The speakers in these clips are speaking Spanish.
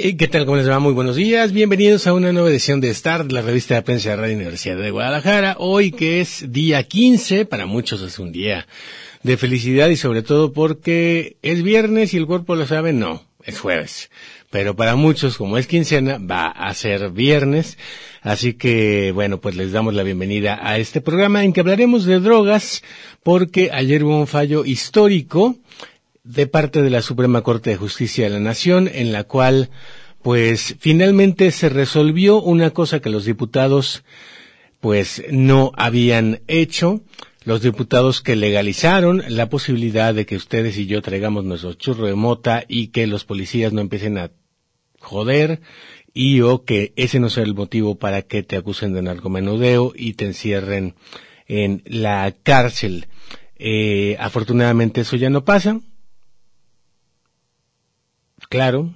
¿Qué tal? ¿Cómo les va? Muy buenos días. Bienvenidos a una nueva edición de Start, la revista de prensa de Radio Universidad de Guadalajara. Hoy que es día 15, para muchos es un día de felicidad y sobre todo porque es viernes y el cuerpo lo sabe, no, es jueves. Pero para muchos, como es quincena, va a ser viernes. Así que, bueno, pues les damos la bienvenida a este programa en que hablaremos de drogas porque ayer hubo un fallo histórico de parte de la Suprema Corte de Justicia de la Nación, en la cual, pues, finalmente se resolvió una cosa que los diputados, pues, no habían hecho. Los diputados que legalizaron la posibilidad de que ustedes y yo traigamos nuestro churro de mota y que los policías no empiecen a joder y o que ese no sea el motivo para que te acusen de narcomenudeo y te encierren en la cárcel. Eh, afortunadamente eso ya no pasa claro.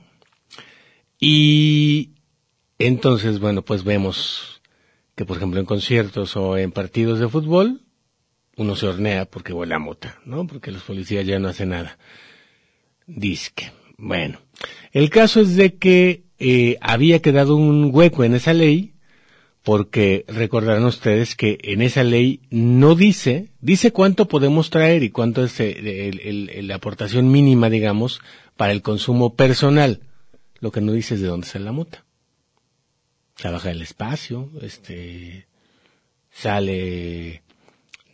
Y entonces, bueno, pues vemos que, por ejemplo, en conciertos o en partidos de fútbol, uno se hornea porque huele a mota, ¿no? Porque los policías ya no hacen nada. Disque. Bueno, el caso es de que eh, había quedado un hueco en esa ley, porque recordarán ustedes que en esa ley no dice, dice cuánto podemos traer y cuánto es la aportación mínima, digamos, para el consumo personal. Lo que no dice es de dónde sale la mota. Trabaja el espacio, este, sale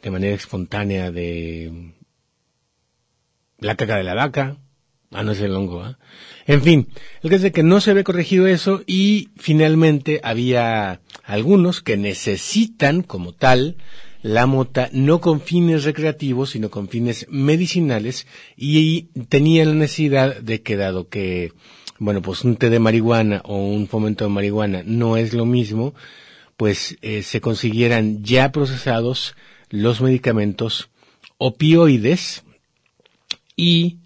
de manera espontánea de la caca de la vaca, ah, no es el hongo, ¿ah? En fin, el que es que no se había corregido eso y finalmente había algunos que necesitan como tal la mota no con fines recreativos, sino con fines medicinales y tenía la necesidad de que dado que, bueno, pues un té de marihuana o un fomento de marihuana no es lo mismo, pues eh, se consiguieran ya procesados los medicamentos opioides y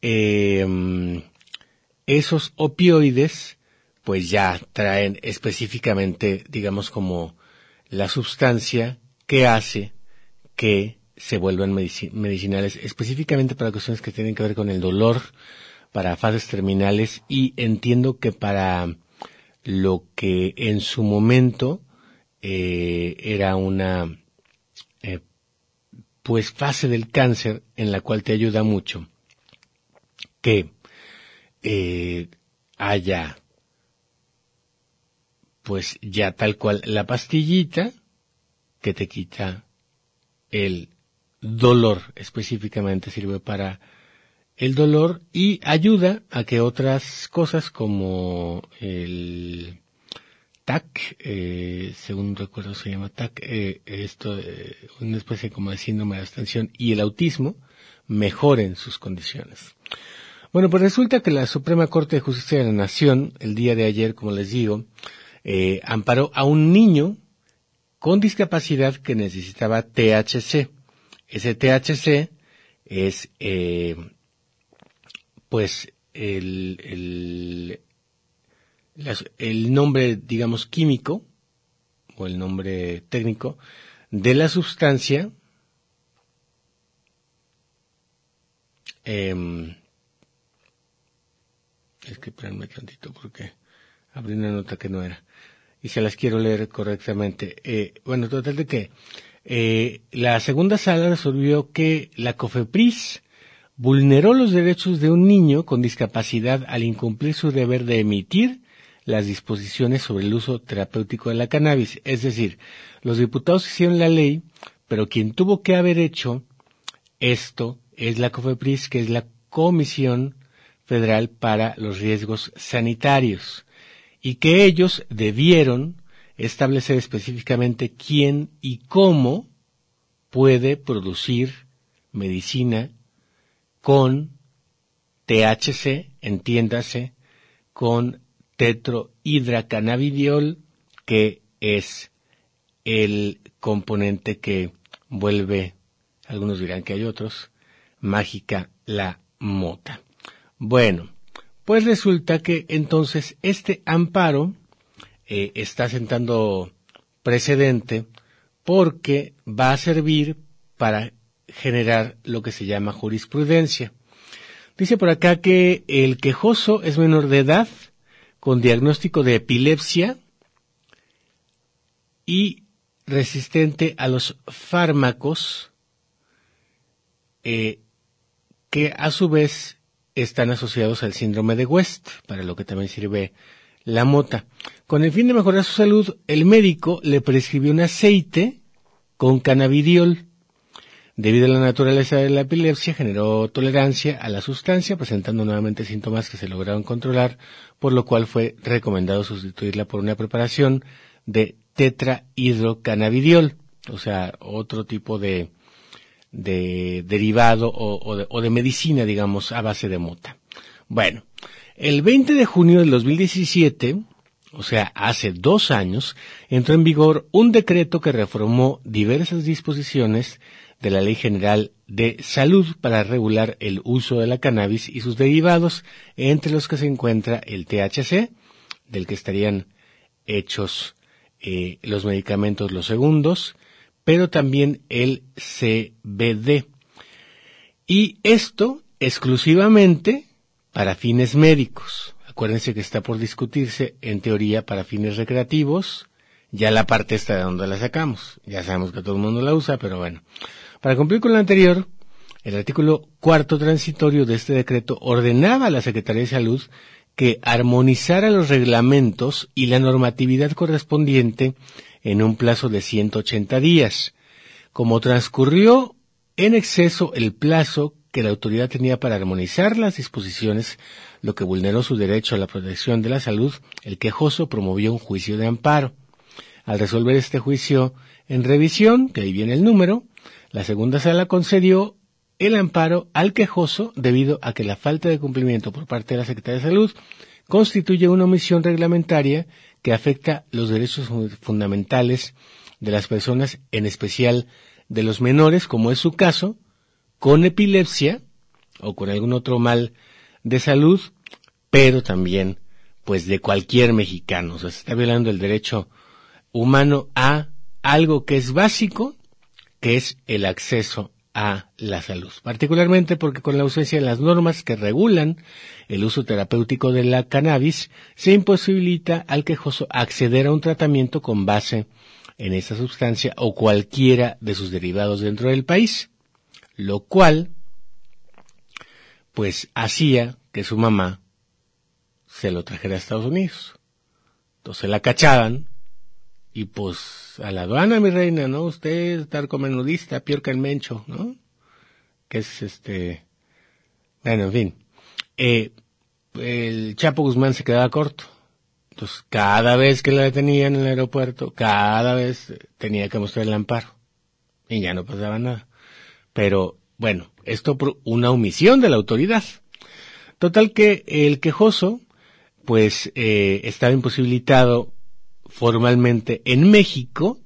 eh, esos opioides pues ya traen específicamente, digamos, como la sustancia que hace que se vuelvan medicinales, específicamente para cuestiones que tienen que ver con el dolor, para fases terminales y entiendo que para lo que en su momento eh, era una eh, pues fase del cáncer en la cual te ayuda mucho que eh, haya pues ya tal cual la pastillita que te quita el dolor, específicamente sirve para el dolor y ayuda a que otras cosas como el TAC, eh, según recuerdo se llama TAC, eh, esto, eh, una especie como de síndrome de abstención y el autismo mejoren sus condiciones. Bueno, pues resulta que la Suprema Corte de Justicia de la Nación, el día de ayer, como les digo, amparó a un niño con discapacidad que necesitaba THC. Ese THC es, eh, pues, el, el, el nombre, digamos, químico, o el nombre técnico, de la sustancia eh, es que espérenme tantito porque abrí una nota que no era y se las quiero leer correctamente. Eh, bueno, total de que eh, la segunda sala resolvió que la COFEPRIS vulneró los derechos de un niño con discapacidad al incumplir su deber de emitir las disposiciones sobre el uso terapéutico de la cannabis. Es decir, los diputados hicieron la ley, pero quien tuvo que haber hecho esto es la COFEPRIS, que es la Comisión Federal para los Riesgos Sanitarios y que ellos debieron establecer específicamente quién y cómo puede producir medicina con THC, entiéndase, con tetrohidracannabidiol, que es el componente que vuelve, algunos dirán que hay otros, mágica la mota. Bueno, pues resulta que entonces este amparo eh, está sentando precedente porque va a servir para generar lo que se llama jurisprudencia. Dice por acá que el quejoso es menor de edad con diagnóstico de epilepsia y resistente a los fármacos eh, que a su vez están asociados al síndrome de West, para lo que también sirve la mota. Con el fin de mejorar su salud, el médico le prescribió un aceite con cannabidiol. Debido a la naturaleza de la epilepsia, generó tolerancia a la sustancia, presentando nuevamente síntomas que se lograron controlar, por lo cual fue recomendado sustituirla por una preparación de tetrahidrocannabidiol, o sea, otro tipo de, de derivado o, de, o de medicina, digamos, a base de mota. Bueno, el 20 de junio del 2017, o sea, hace dos años, entró en vigor un decreto que reformó diversas disposiciones de la Ley General de Salud para regular el uso de la cannabis y sus derivados, entre los que se encuentra el THC, del que estarían hechos eh, los medicamentos los segundos, pero también el CBD. Y esto exclusivamente para fines médicos. Acuérdense que está por discutirse en teoría para fines recreativos. Ya la parte está de donde la sacamos. Ya sabemos que todo el mundo la usa, pero bueno. Para cumplir con lo anterior, el artículo cuarto transitorio de este decreto ordenaba a la Secretaría de Salud que armonizara los reglamentos y la normatividad correspondiente en un plazo de 180 días. Como transcurrió en exceso el plazo que la autoridad tenía para armonizar las disposiciones, lo que vulneró su derecho a la protección de la salud, el quejoso promovió un juicio de amparo. Al resolver este juicio en revisión, que ahí viene el número, la segunda sala concedió el amparo al quejoso debido a que la falta de cumplimiento por parte de la Secretaría de Salud constituye una omisión reglamentaria que afecta los derechos fundamentales de las personas, en especial de los menores, como es su caso, con epilepsia o con algún otro mal de salud, pero también, pues, de cualquier mexicano. O sea, se está violando el derecho humano a algo que es básico, que es el acceso a la salud, particularmente porque con la ausencia de las normas que regulan el uso terapéutico de la cannabis, se imposibilita al quejoso acceder a un tratamiento con base en esa sustancia o cualquiera de sus derivados dentro del país, lo cual pues hacía que su mamá se lo trajera a Estados Unidos. Entonces la cachaban y pues a la aduana, mi reina, ¿no? Usted es narcomenudista, peor que el mencho, ¿no? Que es este... Bueno, en fin. Eh, el Chapo Guzmán se quedaba corto. Entonces, cada vez que la detenían en el aeropuerto, cada vez tenía que mostrar el amparo. Y ya no pasaba nada. Pero, bueno, esto por una omisión de la autoridad. Total que el quejoso, pues, eh, estaba imposibilitado formalmente en México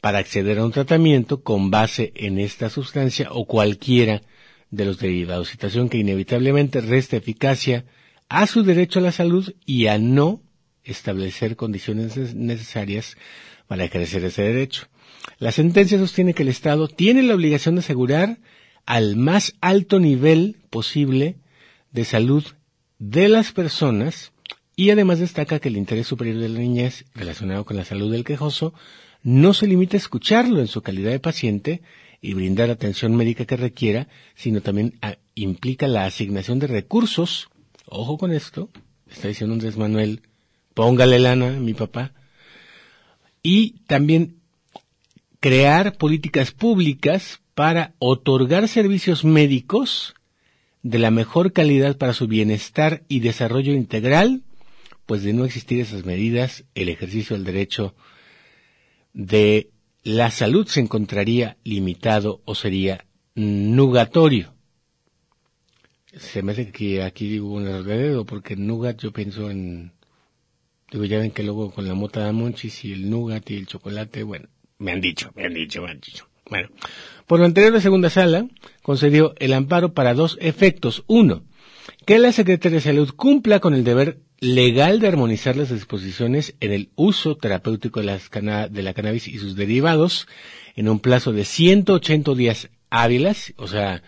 para acceder a un tratamiento con base en esta sustancia o cualquiera de los derivados, situación que inevitablemente resta eficacia a su derecho a la salud y a no establecer condiciones necesarias para ejercer ese derecho. La sentencia sostiene que el Estado tiene la obligación de asegurar al más alto nivel posible de salud de las personas y además destaca que el interés superior de la niñez relacionado con la salud del quejoso no se limita a escucharlo en su calidad de paciente y brindar atención médica que requiera, sino también implica la asignación de recursos, ojo con esto, está diciendo Andrés Manuel, póngale lana, mi papá, y también crear políticas públicas para otorgar servicios médicos de la mejor calidad para su bienestar y desarrollo integral pues de no existir esas medidas, el ejercicio del derecho de la salud se encontraría limitado o sería nugatorio. Se me hace que aquí digo un error de dedo, porque nugat yo pienso en, digo, ya ven que luego con la mota de monchis y el nugat y el chocolate, bueno, Me han dicho, me han dicho, me han dicho. Bueno, por lo anterior, la segunda sala concedió el amparo para dos efectos. Uno, que la Secretaría de Salud cumpla con el deber legal de armonizar las disposiciones en el uso terapéutico de, las de la cannabis y sus derivados en un plazo de 180 días hábiles, o sea,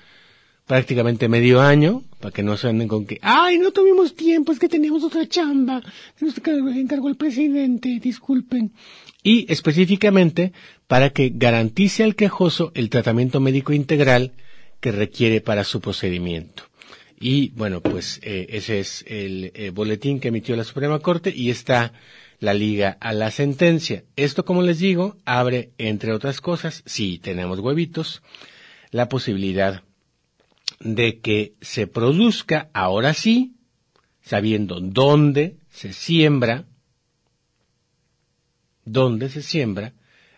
prácticamente medio año, para que no se anden con que, ay, no tuvimos tiempo, es que teníamos otra chamba, que nos encargó el presidente, disculpen. Y específicamente para que garantice al quejoso el tratamiento médico integral que requiere para su procedimiento. Y bueno, pues eh, ese es el eh, boletín que emitió la Suprema Corte y está la liga a la sentencia. Esto, como les digo, abre, entre otras cosas, si tenemos huevitos, la posibilidad de que se produzca ahora sí, sabiendo dónde se siembra, dónde se siembra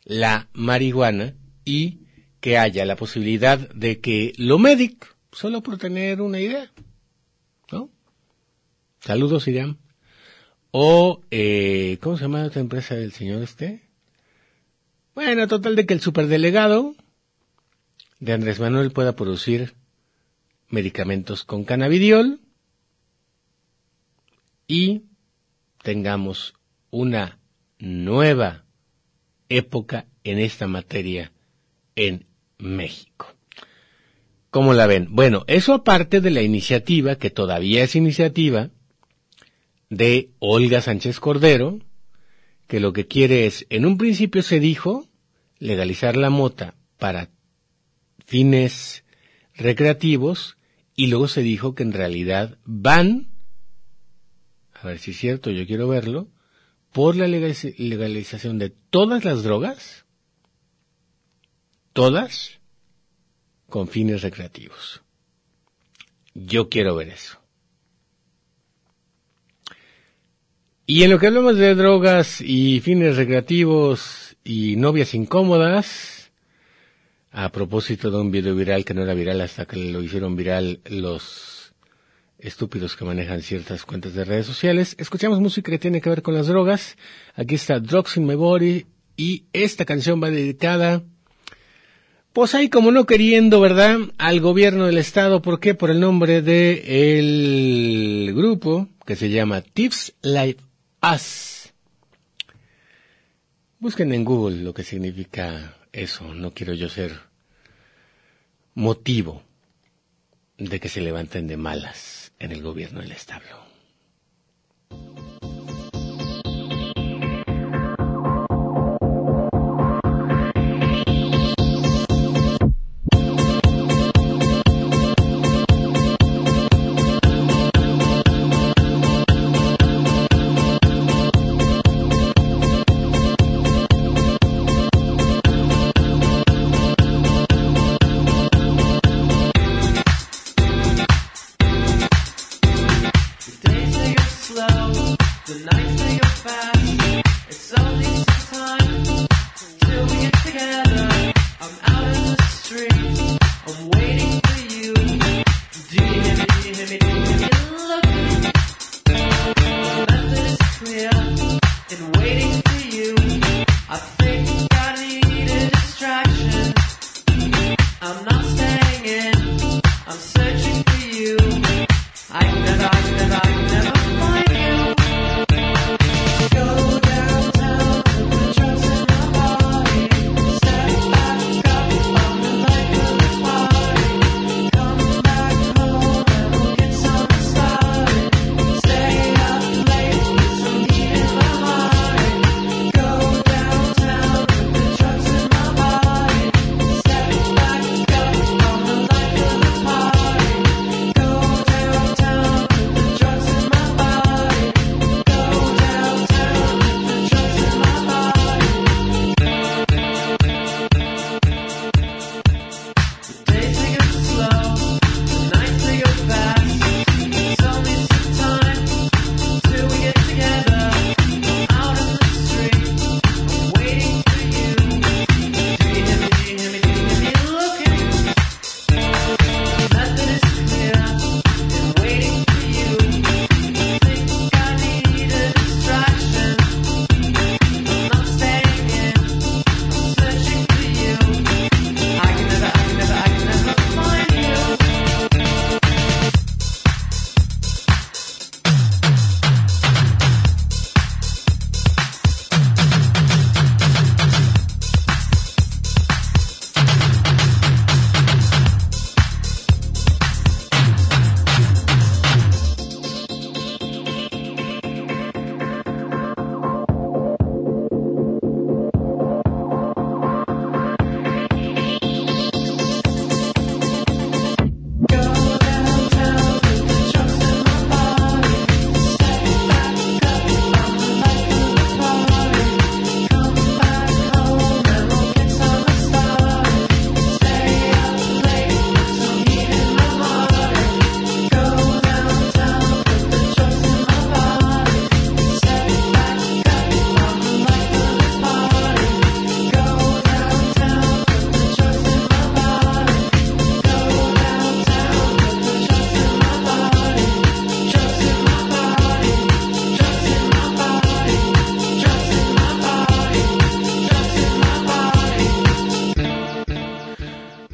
la marihuana y que haya la posibilidad de que lo médico, solo por tener una idea, ¿no? Saludos, Irán. O, eh, ¿cómo se llama esta empresa del señor este? Bueno, total de que el superdelegado de Andrés Manuel pueda producir medicamentos con cannabidiol y tengamos una nueva época en esta materia en México. ¿Cómo la ven? Bueno, eso aparte de la iniciativa, que todavía es iniciativa, de Olga Sánchez Cordero, que lo que quiere es, en un principio se dijo, legalizar la mota para fines recreativos y luego se dijo que en realidad van, a ver si es cierto, yo quiero verlo, por la legalización de todas las drogas, todas con fines recreativos. Yo quiero ver eso. Y en lo que hablamos de drogas y fines recreativos y novias incómodas, a propósito de un video viral que no era viral hasta que lo hicieron viral los estúpidos que manejan ciertas cuentas de redes sociales. Escuchamos música que tiene que ver con las drogas. Aquí está Drugs in My Body y esta canción va dedicada, pues ahí como no queriendo, ¿verdad? Al gobierno del estado. ¿Por qué? Por el nombre de el grupo que se llama Tips Like Us. Busquen en Google lo que significa eso, no quiero yo ser motivo de que se levanten de malas en el gobierno del establo.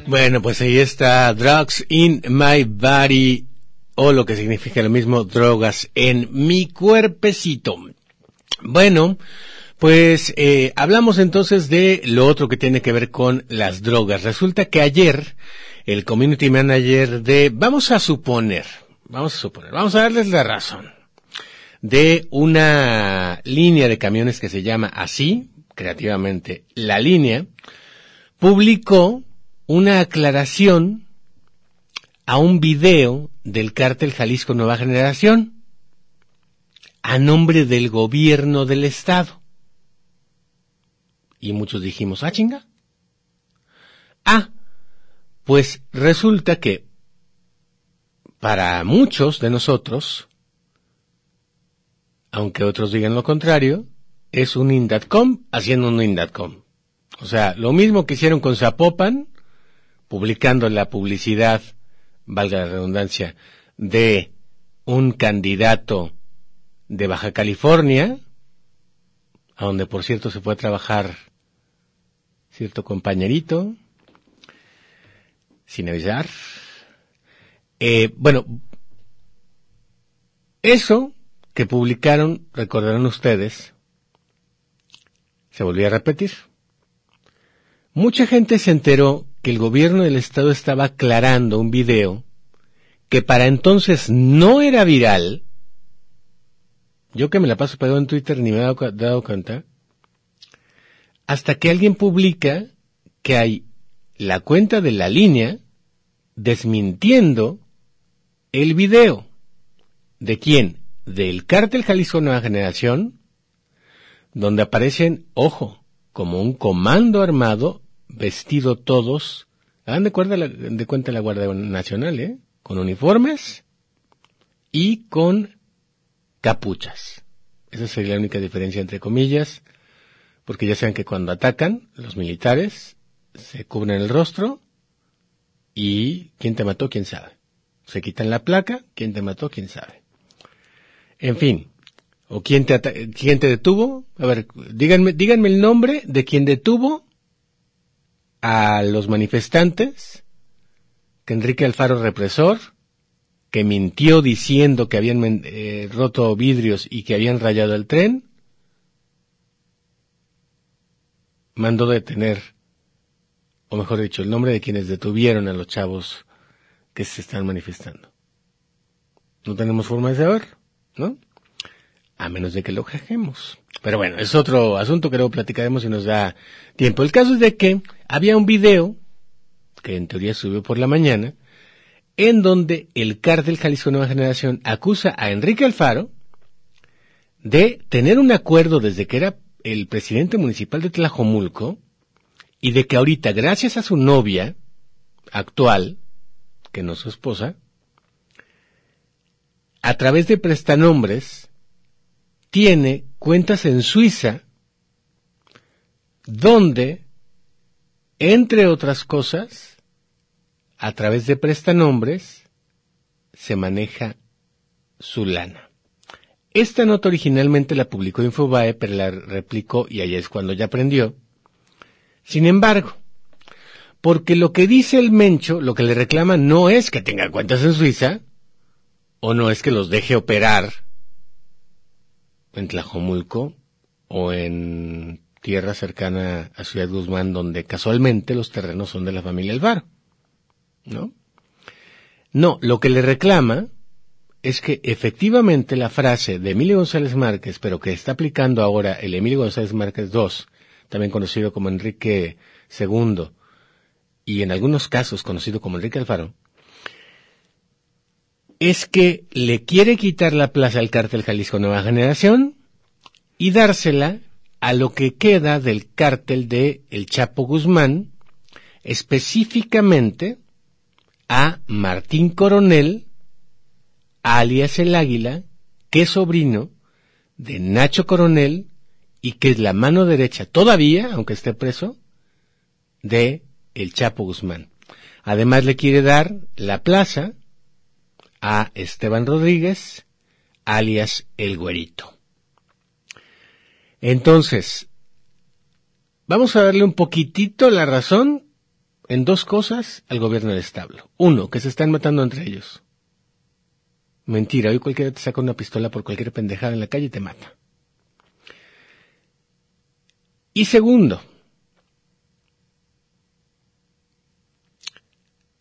Bueno, pues ahí está Drugs in My Body, o lo que significa lo mismo, drogas en mi cuerpecito. Bueno, pues eh, hablamos entonces de lo otro que tiene que ver con las drogas. Resulta que ayer el community manager de, vamos a suponer, vamos a suponer, vamos a darles la razón, de una línea de camiones que se llama así, creativamente, la línea, publicó una aclaración a un video del cártel Jalisco Nueva Generación a nombre del gobierno del estado. Y muchos dijimos, ah, chinga. Ah, pues resulta que para muchos de nosotros, aunque otros digan lo contrario, es un Indatcom haciendo un Indatcom. O sea, lo mismo que hicieron con Zapopan, publicando la publicidad, valga la redundancia, de un candidato de Baja California, a donde por cierto se fue a trabajar cierto compañerito, sin avisar. Eh, bueno, eso que publicaron, recordarán ustedes, se volvió a repetir. Mucha gente se enteró que el gobierno del estado estaba aclarando un video que para entonces no era viral. Yo que me la paso pegado en Twitter ni me he dado, cuenta. Hasta que alguien publica que hay la cuenta de la línea desmintiendo el video. ¿De quién? Del cártel Jalisco Nueva Generación, donde aparecen, ojo, como un comando armado, vestido todos, hagan de, de cuenta la Guardia Nacional, ¿eh? Con uniformes y con capuchas. Esa sería la única diferencia entre comillas, porque ya saben que cuando atacan, los militares se cubren el rostro y quién te mató, quién sabe. Se quitan la placa, quién te mató, quién sabe. En fin, o quién te, quién te detuvo. A ver, díganme, díganme el nombre de quien detuvo a los manifestantes, que Enrique Alfaro represor, que mintió diciendo que habían eh, roto vidrios y que habían rayado el tren, mandó detener, o mejor dicho, el nombre de quienes detuvieron a los chavos que se están manifestando. No tenemos forma de saber, ¿no? A menos de que lo jajemos. Pero bueno, es otro asunto que luego platicaremos si nos da tiempo. El caso es de que había un video, que en teoría subió por la mañana, en donde el cártel Jalisco Nueva Generación acusa a Enrique Alfaro de tener un acuerdo desde que era el presidente municipal de Tlajomulco y de que ahorita, gracias a su novia actual, que no es su esposa, a través de prestanombres, tiene cuentas en Suiza, donde, entre otras cosas, a través de prestanombres, se maneja su lana. Esta nota originalmente la publicó Infobae, pero la replicó y ahí es cuando ya aprendió. Sin embargo, porque lo que dice el Mencho, lo que le reclama no es que tenga cuentas en Suiza, o no es que los deje operar en Tlajomulco o en tierra cercana a Ciudad Guzmán, donde casualmente los terrenos son de la familia Alvaro. ¿No? No, lo que le reclama es que efectivamente la frase de Emilio González Márquez, pero que está aplicando ahora el Emilio González Márquez II, también conocido como Enrique II, y en algunos casos conocido como Enrique Alfaro, es que le quiere quitar la plaza al cártel Jalisco Nueva Generación y dársela a lo que queda del cártel de El Chapo Guzmán, específicamente a Martín Coronel, alias el Águila, que es sobrino de Nacho Coronel y que es la mano derecha todavía, aunque esté preso, de El Chapo Guzmán. Además le quiere dar la plaza a Esteban Rodríguez, alias El Güerito. Entonces, vamos a darle un poquitito la razón en dos cosas al gobierno del establo. Uno, que se están matando entre ellos. Mentira, hoy cualquiera te saca una pistola por cualquier pendejada en la calle y te mata. Y segundo,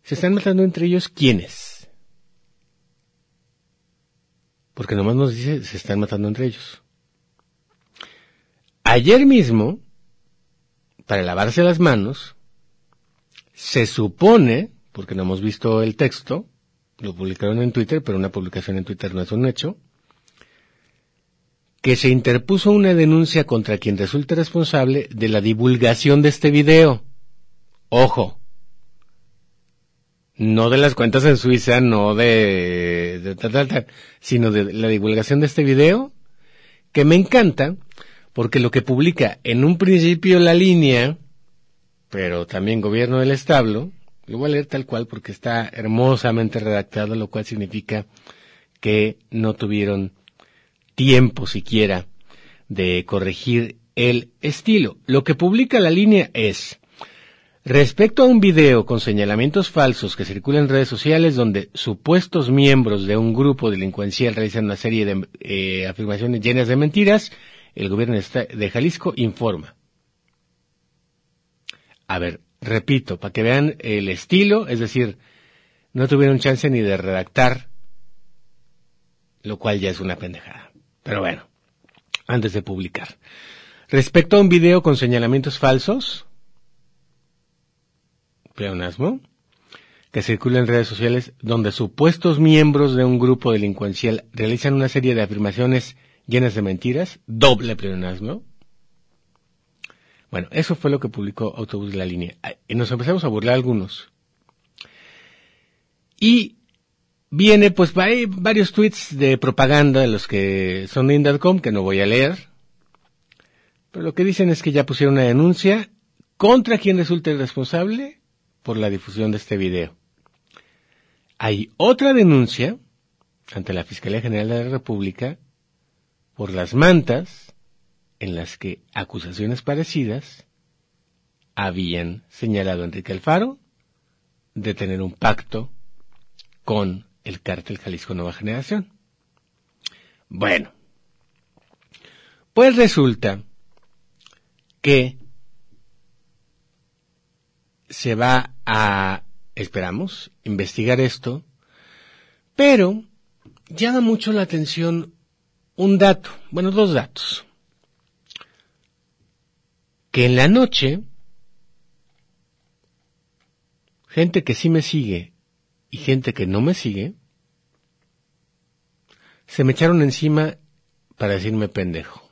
se están matando entre ellos quiénes. Porque nomás nos dice se están matando entre ellos. Ayer mismo, para lavarse las manos, se supone, porque no hemos visto el texto, lo publicaron en Twitter, pero una publicación en Twitter no es un hecho, que se interpuso una denuncia contra quien resulte responsable de la divulgación de este video. Ojo. No de las cuentas en Suiza, no de, de tal, tal, tal, sino de la divulgación de este video, que me encanta, porque lo que publica en un principio la línea, pero también gobierno del establo, lo voy a leer tal cual porque está hermosamente redactado, lo cual significa que no tuvieron tiempo siquiera de corregir el estilo. Lo que publica la línea es, respecto a un video con señalamientos falsos que circula en redes sociales donde supuestos miembros de un grupo delincuencial realizan una serie de eh, afirmaciones llenas de mentiras, el gobierno de Jalisco informa. A ver, repito, para que vean el estilo, es decir, no tuvieron chance ni de redactar, lo cual ya es una pendejada. Pero bueno, antes de publicar. Respecto a un video con señalamientos falsos, pleonasmo, que circula en redes sociales donde supuestos miembros de un grupo delincuencial realizan una serie de afirmaciones llenas de mentiras, doble pleonasmo, bueno, eso fue lo que publicó Autobús de la Línea. Y nos empezamos a burlar algunos. Y viene, pues, hay varios tweets de propaganda de los que son de Indadcom, que no voy a leer. Pero lo que dicen es que ya pusieron una denuncia contra quien resulte responsable por la difusión de este video. Hay otra denuncia ante la Fiscalía General de la República por las mantas en las que acusaciones parecidas habían señalado a Enrique Alfaro de tener un pacto con el cártel Jalisco Nueva Generación. Bueno, pues resulta que se va a, esperamos, investigar esto, pero llama mucho la atención un dato, bueno, dos datos que en la noche, gente que sí me sigue y gente que no me sigue, se me echaron encima para decirme pendejo.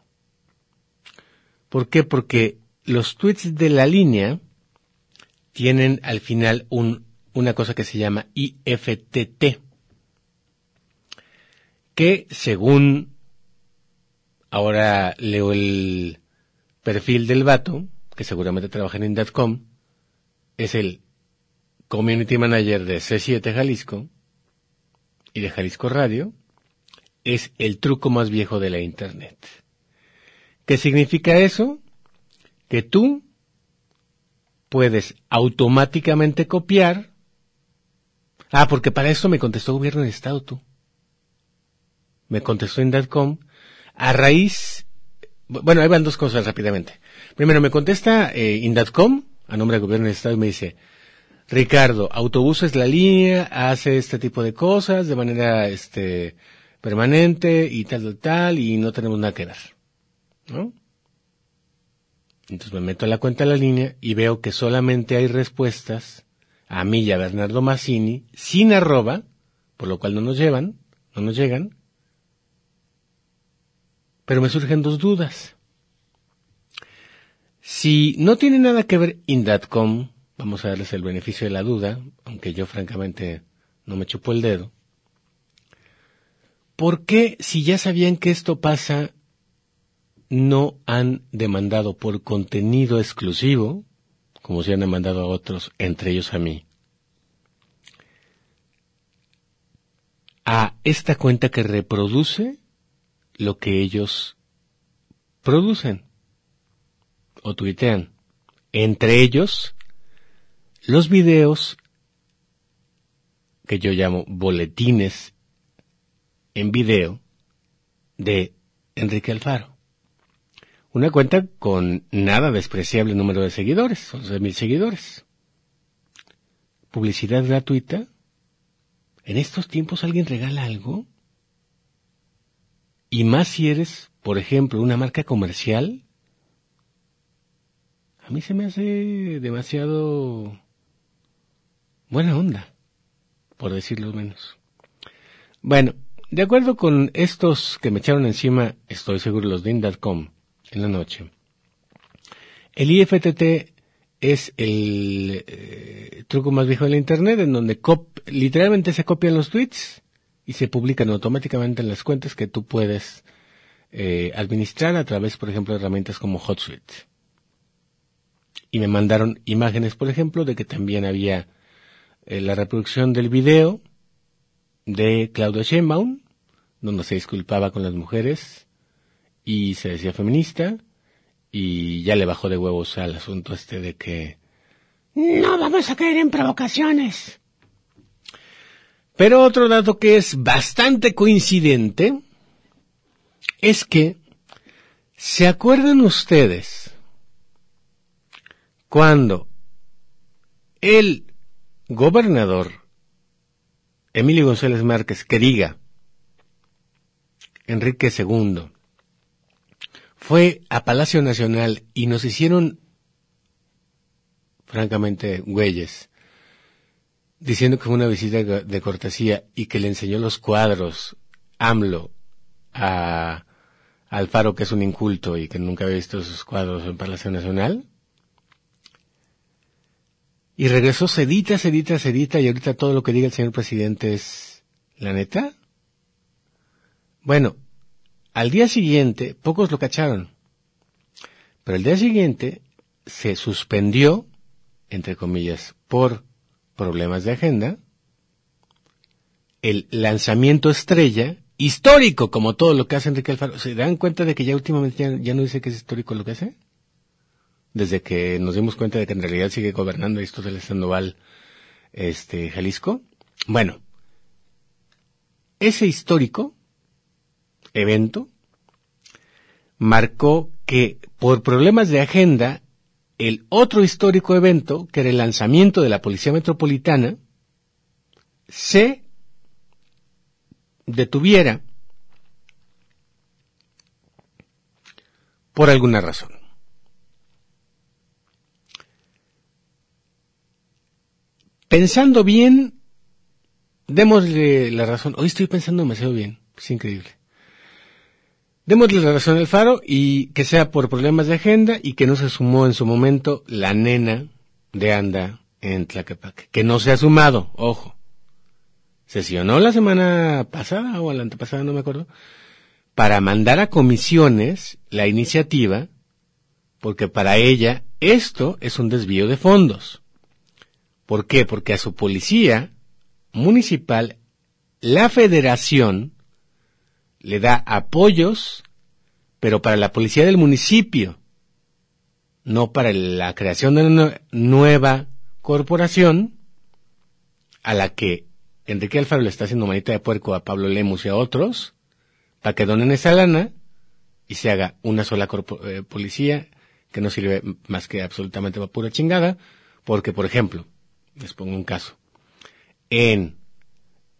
¿Por qué? Porque los tweets de la línea tienen al final un, una cosa que se llama IFTT, que según ahora leo el, perfil del vato, que seguramente trabaja en Indadcom, es el Community Manager de C7 Jalisco y de Jalisco Radio, es el truco más viejo de la Internet. ¿Qué significa eso? Que tú puedes automáticamente copiar. Ah, porque para eso me contestó Gobierno de Estado tú. Me contestó Indadcom a raíz bueno, ahí van dos cosas rápidamente. Primero, me contesta eh, Indatcom, a nombre del gobierno del Estado, y me dice, Ricardo, autobús es la línea, hace este tipo de cosas de manera este, permanente y tal, tal, tal, y no tenemos nada que dar. ¿No? Entonces me meto a la cuenta de la línea y veo que solamente hay respuestas a mí y a Bernardo Massini sin arroba, por lo cual no nos llevan, no nos llegan, pero me surgen dos dudas. Si no tiene nada que ver Indatcom, vamos a darles el beneficio de la duda, aunque yo francamente no me chupo el dedo. ¿Por qué, si ya sabían que esto pasa, no han demandado por contenido exclusivo, como se han demandado a otros, entre ellos a mí, a esta cuenta que reproduce lo que ellos producen o tuitean. Entre ellos, los videos que yo llamo boletines en video de Enrique Alfaro. Una cuenta con nada despreciable número de seguidores, 11 mil seguidores. Publicidad gratuita. ¿En estos tiempos alguien regala algo? Y más si eres, por ejemplo, una marca comercial. A mí se me hace demasiado buena onda, por decirlo menos. Bueno, de acuerdo con estos que me echaron encima, estoy seguro los DIN.com en la noche. El IFTT es el eh, truco más viejo del Internet, en donde literalmente se copian los tweets y se publican automáticamente en las cuentas que tú puedes eh, administrar a través, por ejemplo, de herramientas como HotSuite. Y me mandaron imágenes, por ejemplo, de que también había eh, la reproducción del video de Claudio Sheinbaum, donde se disculpaba con las mujeres y se decía feminista y ya le bajó de huevos al asunto este de que no vamos a caer en provocaciones. Pero otro dato que es bastante coincidente es que, ¿se acuerdan ustedes cuando el gobernador Emilio González Márquez, que diga, Enrique II, fue a Palacio Nacional y nos hicieron, francamente, güeyes, diciendo que fue una visita de cortesía y que le enseñó los cuadros AMLO a Alfaro, que es un inculto y que nunca había visto esos cuadros en Palacio Nacional. Y regresó sedita, sedita, sedita, y ahorita todo lo que diga el señor presidente es la neta. Bueno, al día siguiente, pocos lo cacharon, pero el día siguiente se suspendió, entre comillas, por problemas de agenda, el lanzamiento estrella, histórico como todo lo que hace Enrique Alfaro. ¿Se dan cuenta de que ya últimamente ya, no dice que es histórico lo que hace? Desde que nos dimos cuenta de que en realidad sigue gobernando esto del Sandoval, este, Jalisco. Bueno, ese histórico evento marcó que por problemas de agenda el otro histórico evento, que era el lanzamiento de la Policía Metropolitana, se detuviera por alguna razón. Pensando bien, démosle la razón. Hoy estoy pensando demasiado bien. Es increíble. Démosle la razón al Faro y que sea por problemas de agenda y que no se sumó en su momento la nena de Anda en Tlaquepaque. Que no se ha sumado, ojo. Sesionó la semana pasada o la antepasada, no me acuerdo, para mandar a comisiones la iniciativa, porque para ella esto es un desvío de fondos. ¿Por qué? Porque a su policía municipal, la federación le da apoyos, pero para la policía del municipio, no para la creación de una nueva corporación a la que Enrique Alfaro le está haciendo manita de puerco a Pablo Lemus y a otros para que donen esa lana y se haga una sola eh, policía que no sirve más que absolutamente para pura chingada, porque por ejemplo, les pongo un caso, en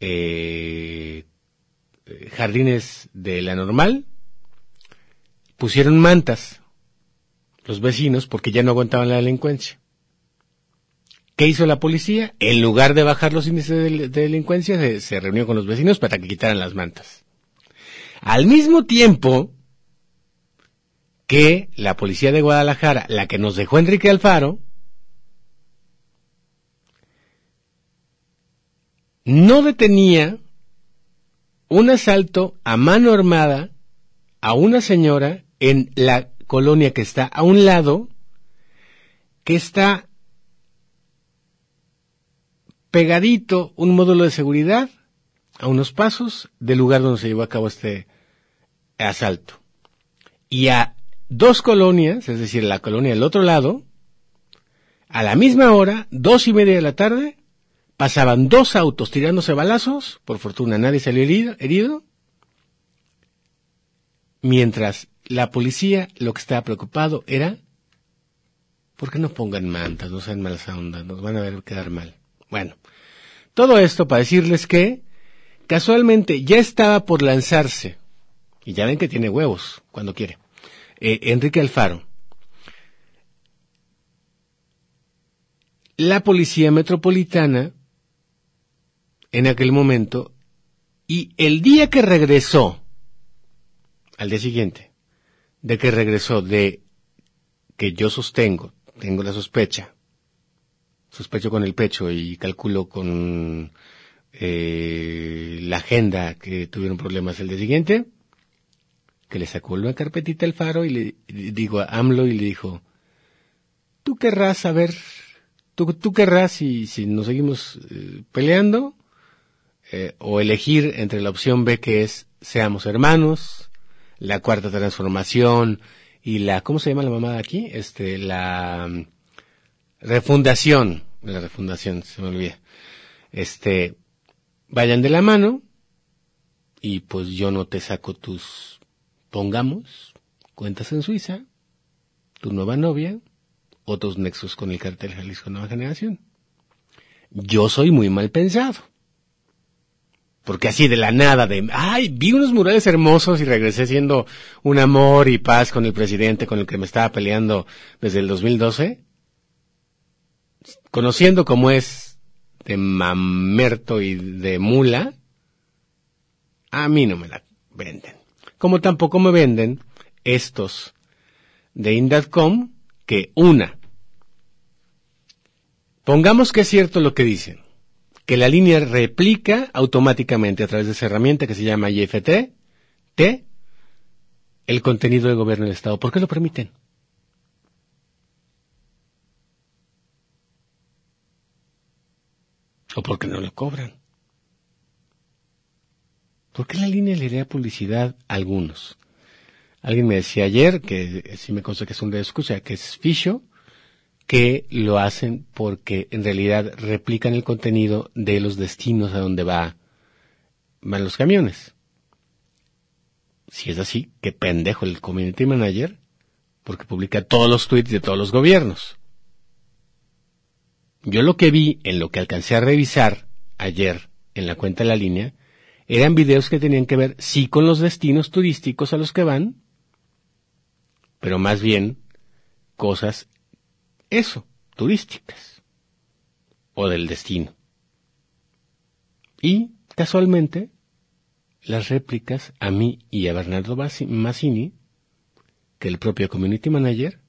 eh, jardines de la normal, pusieron mantas los vecinos porque ya no aguantaban la delincuencia. ¿Qué hizo la policía? En lugar de bajar los índices de, delincuencia, se, se, reunió con los vecinos para que quitaran las mantas. Al mismo tiempo que la policía de Guadalajara, la que nos dejó Enrique Alfaro, no detenía un asalto a mano armada a una señora en la colonia que está a un lado, que está pegadito un módulo de seguridad a unos pasos del lugar donde se llevó a cabo este asalto. Y a dos colonias, es decir, la colonia del otro lado, a la misma hora, dos y media de la tarde, pasaban dos autos tirándose balazos, por fortuna nadie salió herido, herido mientras la policía lo que estaba preocupado era ¿por qué no pongan mantas? No sean malas ondas, nos van a ver quedar mal. Bueno, todo esto para decirles que casualmente ya estaba por lanzarse, y ya ven que tiene huevos cuando quiere, eh, Enrique Alfaro. La policía metropolitana en aquel momento y el día que regresó, al día siguiente, de que regresó de que yo sostengo, tengo la sospecha, sospecho con el pecho y calculo con eh, la agenda que tuvieron problemas el día siguiente, que le sacó una carpetita al faro y le digo a AMLO y le dijo, tú querrás saber, tú, tú querrás si, si nos seguimos eh, peleando, eh, o elegir entre la opción B que es seamos hermanos, la cuarta transformación y la, ¿cómo se llama la mamada aquí? Este, la mm, refundación, la refundación, se me olvida. Este, vayan de la mano y pues yo no te saco tus, pongamos, cuentas en Suiza, tu nueva novia, otros nexos con el cartel Jalisco Nueva Generación. Yo soy muy mal pensado porque así de la nada, de, ay, vi unos murales hermosos y regresé siendo un amor y paz con el presidente con el que me estaba peleando desde el 2012, conociendo cómo es de mamerto y de mula, a mí no me la venden. Como tampoco me venden estos de Indatcom, que una, pongamos que es cierto lo que dicen, que la línea replica automáticamente a través de esa herramienta que se llama IFT, T, el contenido del gobierno del Estado. ¿Por qué lo permiten? ¿O por qué no lo cobran? ¿Por qué la línea le da publicidad a algunos? Alguien me decía ayer, que sí me consta que es un de escucha, que es Fisho, que lo hacen porque en realidad replican el contenido de los destinos a donde va, van los camiones. Si es así, qué pendejo el community manager, porque publica todos los tweets de todos los gobiernos. Yo lo que vi en lo que alcancé a revisar ayer en la cuenta de la línea, eran videos que tenían que ver sí con los destinos turísticos a los que van, pero más bien cosas eso, turísticas o del destino. Y, casualmente, las réplicas a mí y a Bernardo Massini, que el propio Community Manager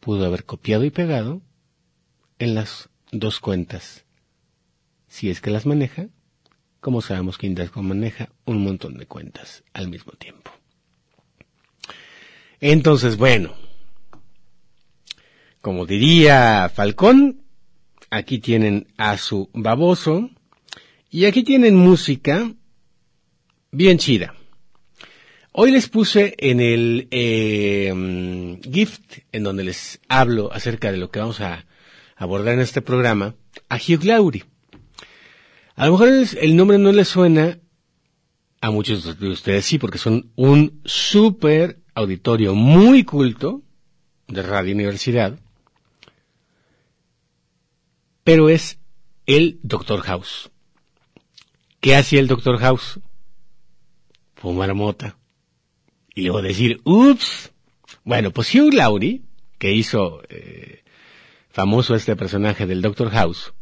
pudo haber copiado y pegado en las dos cuentas. Si es que las maneja, como sabemos que Indasco maneja un montón de cuentas al mismo tiempo. Entonces, bueno, como diría Falcón, aquí tienen a su baboso y aquí tienen música bien chida. Hoy les puse en el eh, gift, en donde les hablo acerca de lo que vamos a abordar en este programa, a Hugh Laurie. A lo mejor el nombre no les suena a muchos de ustedes, sí, porque son un súper auditorio muy culto de Radio Universidad pero es el Doctor House. ¿Qué hacía el Doctor House? Fumar mota. Y luego decir, ups. Bueno, pues Hugh Laurie, que hizo eh, famoso este personaje del Doctor House,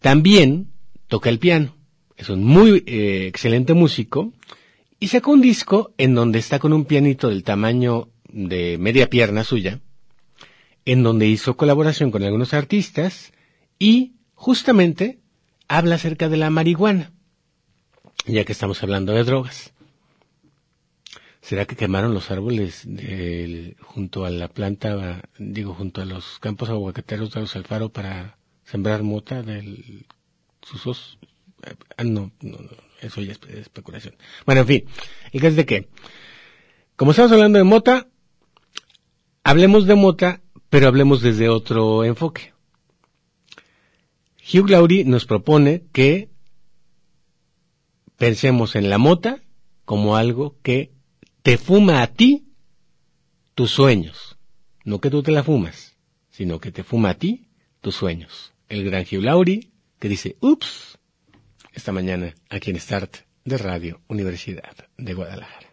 también toca el piano. Es un muy eh, excelente músico y sacó un disco en donde está con un pianito del tamaño de media pierna suya en donde hizo colaboración con algunos artistas y justamente habla acerca de la marihuana, ya que estamos hablando de drogas. ¿Será que quemaron los árboles junto a la planta, digo, junto a los campos aguacateros de los Alfaro para sembrar mota del susos? Ah, no, no, no, eso ya es especulación. Bueno, en fin, el caso es de que, como estamos hablando de mota, hablemos de mota Pero hablemos desde otro enfoque. Hugh Laurie nos propone que pensemos en la mota como algo que te fuma a ti tus sueños. No que tú te la fumas, sino que te fuma a ti tus sueños. El gran Hugh Laurie que dice, ups, esta mañana aquí en Start de Radio Universidad de Guadalajara.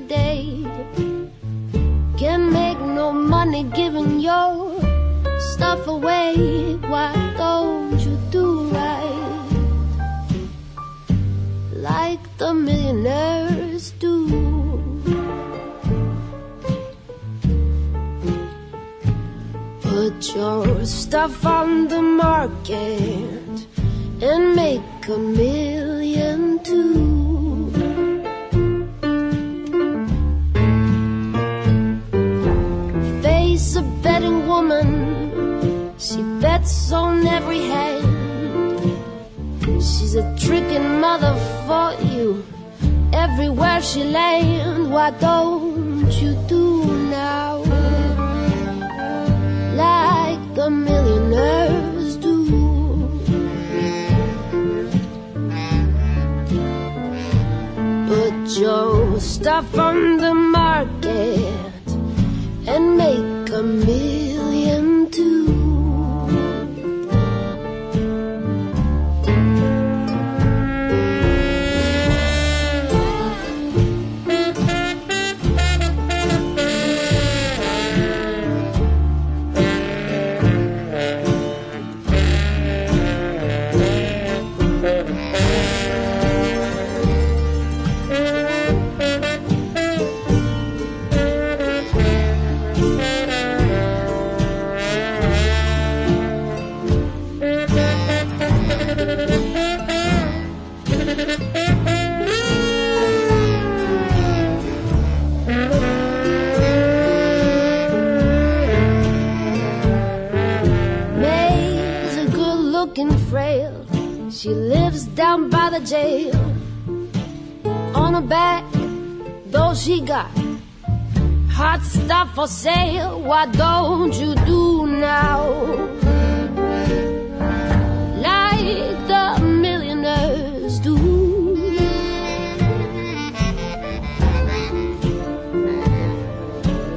Day. Can't make no money giving your stuff away. Why don't you do right like the millionaires do? Put your stuff on the market and make a million She's a tricking mother for you everywhere she land. Why don't you do now like the millionaires do? Put your stuff on the market and make a million for sale. Why don't you do now? Like the millionaires do.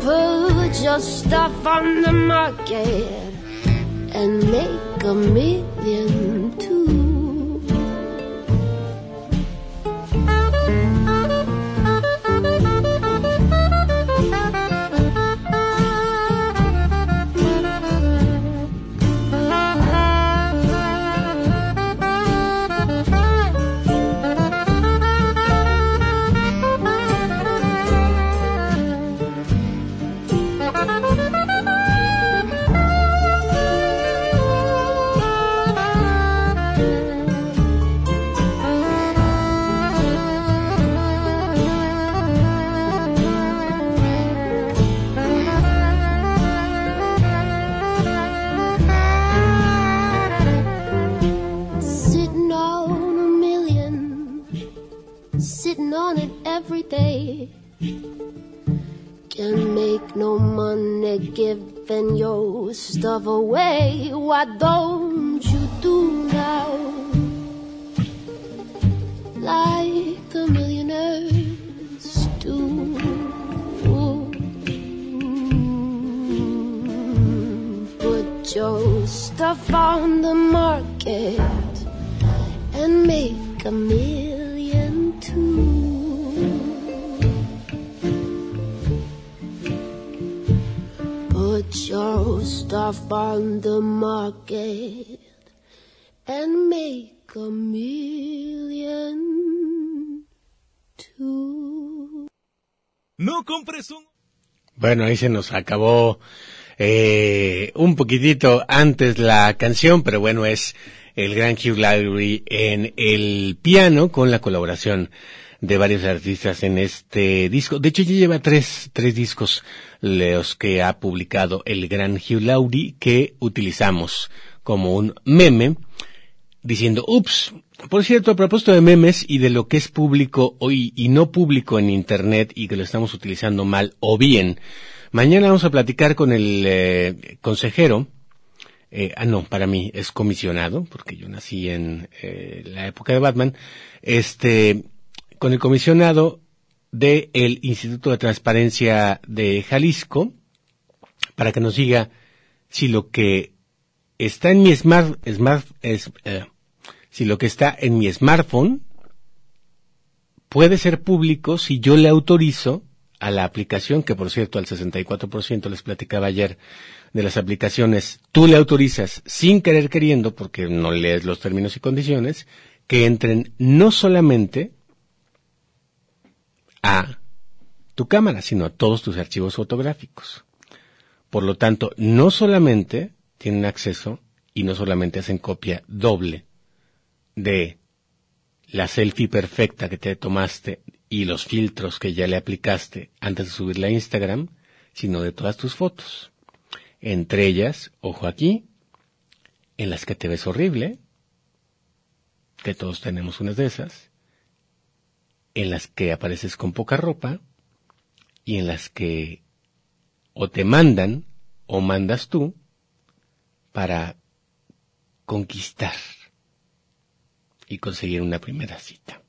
Put your stuff on the market and make a million Bueno, ahí se nos acabó eh, un poquitito antes la canción, pero bueno, es el gran Hugh Laurie en el piano con la colaboración de varios artistas en este disco. De hecho, ya lleva tres, tres discos los que ha publicado el gran Hugh Laurie que utilizamos como un meme diciendo, ups, por cierto, a propósito de memes y de lo que es público hoy y no público en Internet y que lo estamos utilizando mal o bien, mañana vamos a platicar con el eh, consejero, eh, ah no, para mí es comisionado, porque yo nací en eh, la época de Batman, este, con el comisionado del Instituto de Transparencia de Jalisco, para que nos diga si lo que está en mi smart, smart es, eh, si lo que está en mi smartphone puede ser público si yo le autorizo a la aplicación, que por cierto al 64% les platicaba ayer de las aplicaciones, tú le autorizas sin querer queriendo, porque no lees los términos y condiciones, que entren no solamente a tu cámara, sino a todos tus archivos fotográficos. Por lo tanto, no solamente tienen acceso y no solamente hacen copia doble de la selfie perfecta que te tomaste y los filtros que ya le aplicaste antes de subirla a Instagram, sino de todas tus fotos. Entre ellas, ojo aquí, en las que te ves horrible, que todos tenemos unas de esas, en las que apareces con poca ropa y en las que o te mandan o mandas tú para conquistar y conseguir una primera cita.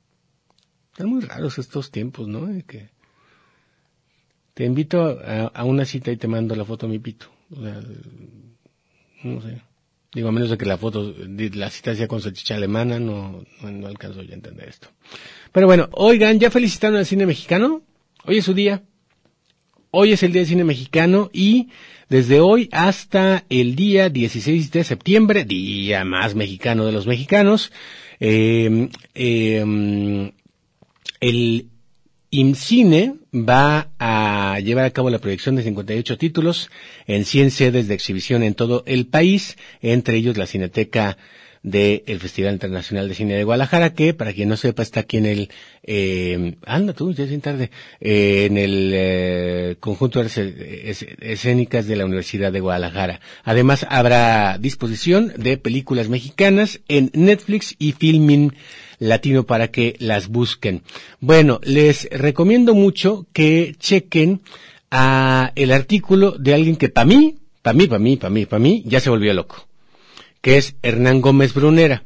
Están muy raros estos tiempos, ¿no? De que te invito a, una cita y te mando la foto a mi pito. O sea, no sé. Digo, a menos de que la foto, la cita sea con salchicha alemana, no, no, alcanzo ya a entender esto. Pero bueno, oigan, ¿ya felicitaron al cine mexicano? Hoy es su día. Hoy es el día del cine mexicano y desde hoy hasta el día 16 de septiembre, día más mexicano de los mexicanos, eh, eh, el IMCINE va a llevar a cabo la proyección de 58 títulos en 100 sedes de exhibición en todo el país, entre ellos la Cineteca del Festival Internacional de Cine de Guadalajara, que para quien no sepa está aquí en el, eh, anda tú, ya es bien tarde, eh, en el eh, conjunto de escénicas de la Universidad de Guadalajara. Además habrá disposición de películas mexicanas en Netflix y Filmin Latino para que las busquen. Bueno, les recomiendo mucho que chequen a el artículo de alguien que para mí, para mí, para mí, para mí, para mí, ya se volvió loco que es Hernán Gómez Brunera.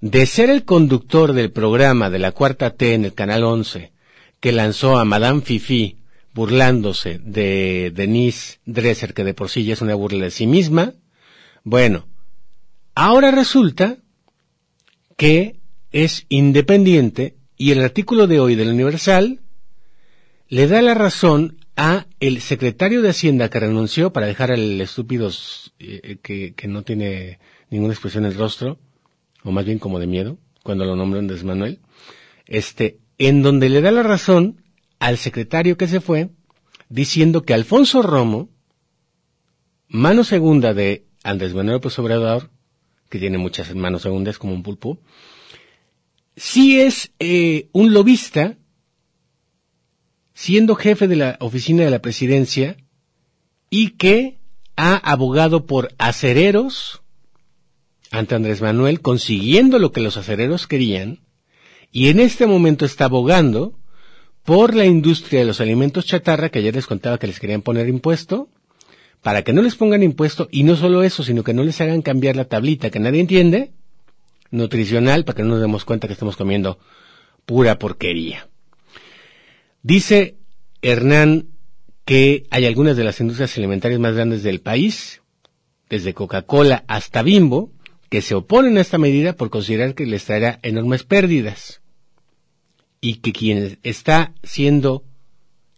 De ser el conductor del programa de la Cuarta T en el Canal 11, que lanzó a Madame Fifi burlándose de Denise Dresser, que de por sí ya es una burla de sí misma, bueno, ahora resulta que es independiente y el artículo de hoy del Universal le da la razón a el secretario de Hacienda que renunció para dejar al estúpido eh, que, que no tiene ninguna expresión en el rostro, o más bien como de miedo, cuando lo nombran Desmanuel, este, en donde le da la razón al secretario que se fue, diciendo que Alfonso Romo, mano segunda de Andrés Manuel López que tiene muchas manos segundas como un pulpo, sí es eh, un lobista, siendo jefe de la oficina de la presidencia, y que ha abogado por acereros, ante Andrés Manuel consiguiendo lo que los acereros querían y en este momento está abogando por la industria de los alimentos chatarra que ayer les contaba que les querían poner impuesto para que no les pongan impuesto y no solo eso, sino que no les hagan cambiar la tablita que nadie entiende, nutricional, para que no nos demos cuenta que estamos comiendo pura porquería. Dice Hernán que hay algunas de las industrias alimentarias más grandes del país, desde Coca-Cola hasta Bimbo, que se oponen a esta medida por considerar que les traerá enormes pérdidas y que quien está siendo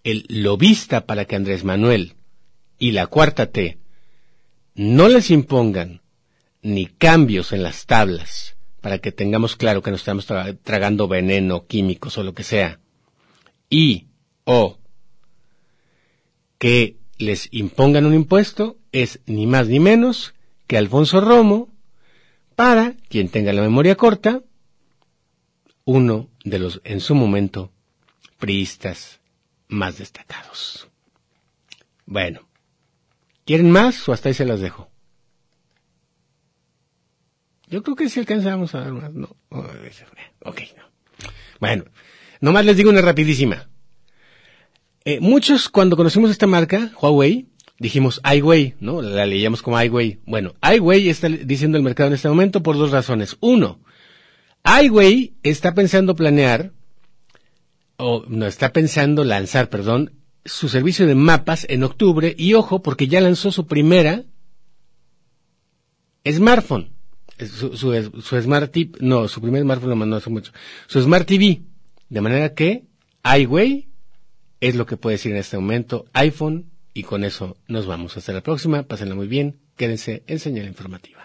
el lobista para que Andrés Manuel y la cuarta T no les impongan ni cambios en las tablas para que tengamos claro que nos estamos tragando veneno, químicos o lo que sea, y o que les impongan un impuesto es ni más ni menos que Alfonso Romo para quien tenga la memoria corta, uno de los en su momento priistas más destacados. Bueno, ¿quieren más o hasta ahí se las dejo? Yo creo que si alcanzamos a dar más, no. Ok, no. Bueno, nomás les digo una rapidísima. Eh, muchos cuando conocimos esta marca, Huawei, dijimos iWay, ¿no? La leíamos como iWay. Bueno, iWay está diciendo el mercado en este momento por dos razones. Uno, iWay está pensando planear, o no, está pensando lanzar, perdón, su servicio de mapas en octubre y ojo porque ya lanzó su primera smartphone. Su, su, Smart TV, no, su primer smartphone lo mandó hace mucho. Su Smart TV. De manera que iWay es lo que puede decir en este momento iPhone y con eso nos vamos. Hasta la próxima. Pásenla muy bien. Quédense en señal informativa.